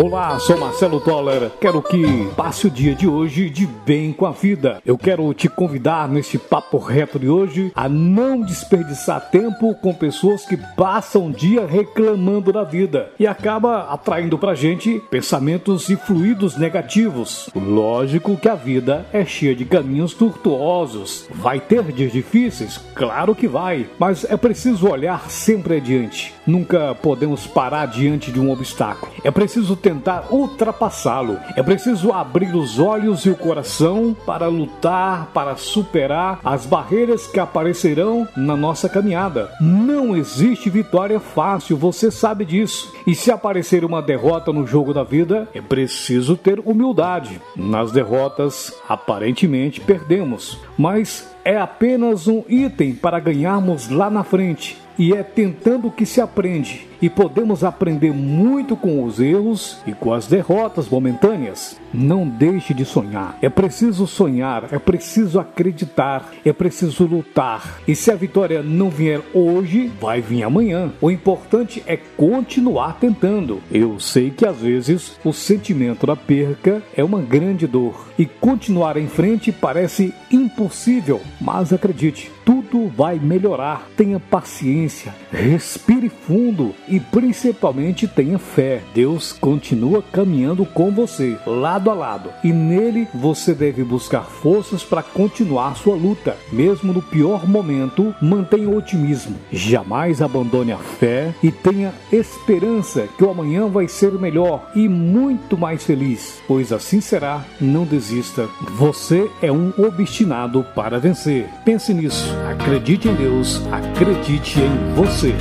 Olá, sou Marcelo Toller. Quero que passe o dia de hoje de bem com a vida. Eu quero te convidar neste papo reto de hoje a não desperdiçar tempo com pessoas que passam o dia reclamando da vida e acaba atraindo pra gente pensamentos e fluidos negativos. Lógico que a vida é cheia de caminhos tortuosos. Vai ter dias difíceis? Claro que vai, mas é preciso olhar sempre adiante. Nunca podemos parar diante de um obstáculo. É preciso ter tentar ultrapassá-lo. É preciso abrir os olhos e o coração para lutar, para superar as barreiras que aparecerão na nossa caminhada. Não existe vitória fácil, você sabe disso. E se aparecer uma derrota no jogo da vida, é preciso ter humildade. Nas derrotas, aparentemente perdemos, mas é apenas um item para ganharmos lá na frente. E é tentando que se aprende e podemos aprender muito com os erros e com as derrotas momentâneas. Não deixe de sonhar. É preciso sonhar, é preciso acreditar, é preciso lutar. E se a vitória não vier hoje, vai vir amanhã. O importante é continuar tentando. Eu sei que às vezes o sentimento da perca é uma grande dor e continuar em frente parece impossível, mas acredite, tudo vai melhorar. Tenha paciência, respire fundo e principalmente tenha fé. Deus continua caminhando com você, lado a lado, e nele você deve buscar forças para continuar sua luta. Mesmo no pior momento, mantenha otimismo. Jamais abandone a fé e tenha esperança que o amanhã vai ser melhor e muito mais feliz, pois assim será. Não desista. Você é um obstinado para vencer. Pense nisso. Acredite em Deus, acredite em você.